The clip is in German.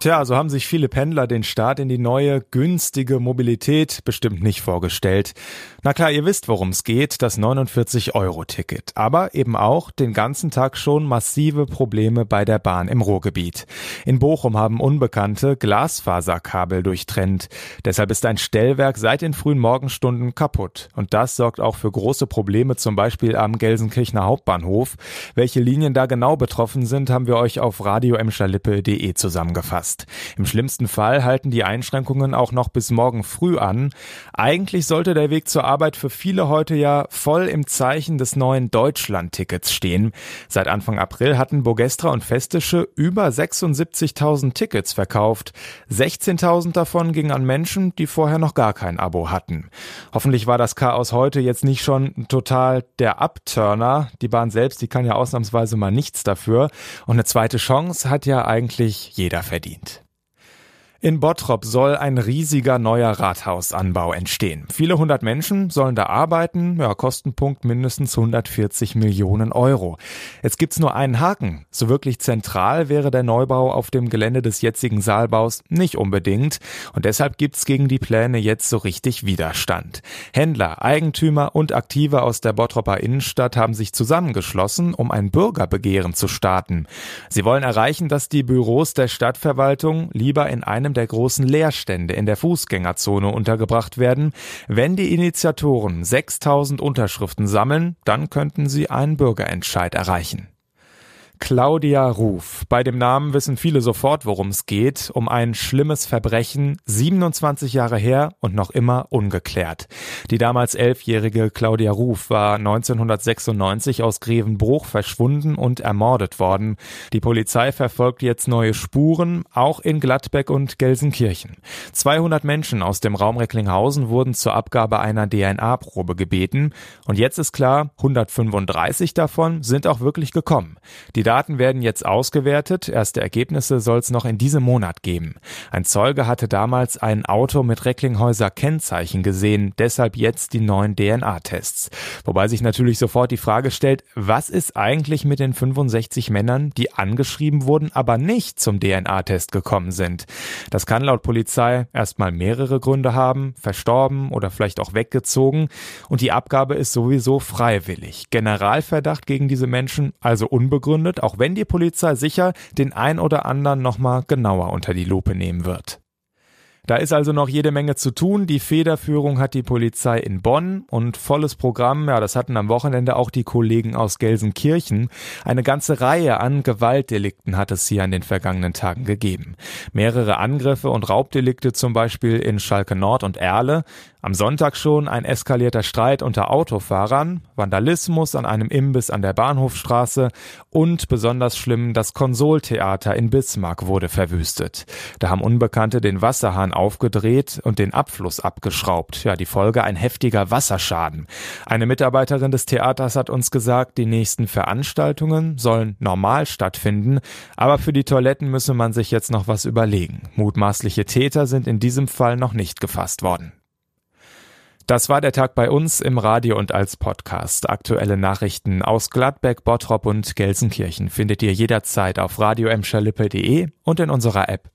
Tja, so haben sich viele Pendler den Start in die neue, günstige Mobilität bestimmt nicht vorgestellt. Na klar, ihr wisst, worum es geht, das 49-Euro-Ticket. Aber eben auch den ganzen Tag schon massive Probleme bei der Bahn im Ruhrgebiet. In Bochum haben Unbekannte Glasfaserkabel durchtrennt. Deshalb ist ein Stellwerk seit den frühen Morgenstunden kaputt. Und das sorgt auch für große Probleme, zum Beispiel am Gelsenkirchener Hauptbahnhof. Welche Linien da genau betroffen sind, haben wir euch auf radioemscherlippe.de zusammengefasst angepasst. Im schlimmsten Fall halten die Einschränkungen auch noch bis morgen früh an. Eigentlich sollte der Weg zur Arbeit für viele heute ja voll im Zeichen des neuen Deutschland-Tickets stehen. Seit Anfang April hatten Bogestra und Festische über 76.000 Tickets verkauft. 16.000 davon gingen an Menschen, die vorher noch gar kein Abo hatten. Hoffentlich war das Chaos heute jetzt nicht schon total der Abturner. Die Bahn selbst, die kann ja ausnahmsweise mal nichts dafür. Und eine zweite Chance hat ja eigentlich jeder verdient. In Bottrop soll ein riesiger neuer Rathausanbau entstehen. Viele hundert Menschen sollen da arbeiten, ja, Kostenpunkt mindestens 140 Millionen Euro. Jetzt gibt's nur einen Haken. So wirklich zentral wäre der Neubau auf dem Gelände des jetzigen Saalbaus nicht unbedingt. Und deshalb gibt's gegen die Pläne jetzt so richtig Widerstand. Händler, Eigentümer und Aktive aus der Bottropper Innenstadt haben sich zusammengeschlossen, um ein Bürgerbegehren zu starten. Sie wollen erreichen, dass die Büros der Stadtverwaltung lieber in einem einem der großen Leerstände in der Fußgängerzone untergebracht werden. Wenn die Initiatoren 6000 Unterschriften sammeln, dann könnten sie einen Bürgerentscheid erreichen. Claudia Ruf. Bei dem Namen wissen viele sofort, worum es geht. Um ein schlimmes Verbrechen, 27 Jahre her und noch immer ungeklärt. Die damals elfjährige Claudia Ruf war 1996 aus Grevenbruch verschwunden und ermordet worden. Die Polizei verfolgt jetzt neue Spuren, auch in Gladbeck und Gelsenkirchen. 200 Menschen aus dem Raum Recklinghausen wurden zur Abgabe einer DNA-Probe gebeten. Und jetzt ist klar, 135 davon sind auch wirklich gekommen. Die Daten werden jetzt ausgewertet. Erste Ergebnisse soll es noch in diesem Monat geben. Ein Zeuge hatte damals ein Auto mit Recklinghäuser Kennzeichen gesehen, deshalb jetzt die neuen DNA-Tests. Wobei sich natürlich sofort die Frage stellt, was ist eigentlich mit den 65 Männern, die angeschrieben wurden, aber nicht zum DNA-Test gekommen sind? Das kann laut Polizei erstmal mehrere Gründe haben, verstorben oder vielleicht auch weggezogen und die Abgabe ist sowieso freiwillig. Generalverdacht gegen diese Menschen also unbegründet, auch wenn die Polizei sicher den ein oder anderen nochmal genauer unter die Lupe nehmen wird. Da ist also noch jede Menge zu tun. Die Federführung hat die Polizei in Bonn und volles Programm, ja, das hatten am Wochenende auch die Kollegen aus Gelsenkirchen. Eine ganze Reihe an Gewaltdelikten hat es hier an den vergangenen Tagen gegeben. Mehrere Angriffe und Raubdelikte zum Beispiel in Schalke Nord und Erle. Am Sonntag schon ein eskalierter Streit unter Autofahrern, Vandalismus an einem Imbiss an der Bahnhofstraße und besonders schlimm das Konsoltheater in Bismarck wurde verwüstet. Da haben Unbekannte den Wasserhahn aufgedreht und den Abfluss abgeschraubt. Ja, die Folge ein heftiger Wasserschaden. Eine Mitarbeiterin des Theaters hat uns gesagt, die nächsten Veranstaltungen sollen normal stattfinden, aber für die Toiletten müsse man sich jetzt noch was überlegen. Mutmaßliche Täter sind in diesem Fall noch nicht gefasst worden. Das war der Tag bei uns im Radio und als Podcast. Aktuelle Nachrichten aus Gladbeck, Bottrop und Gelsenkirchen findet ihr jederzeit auf radio und in unserer App.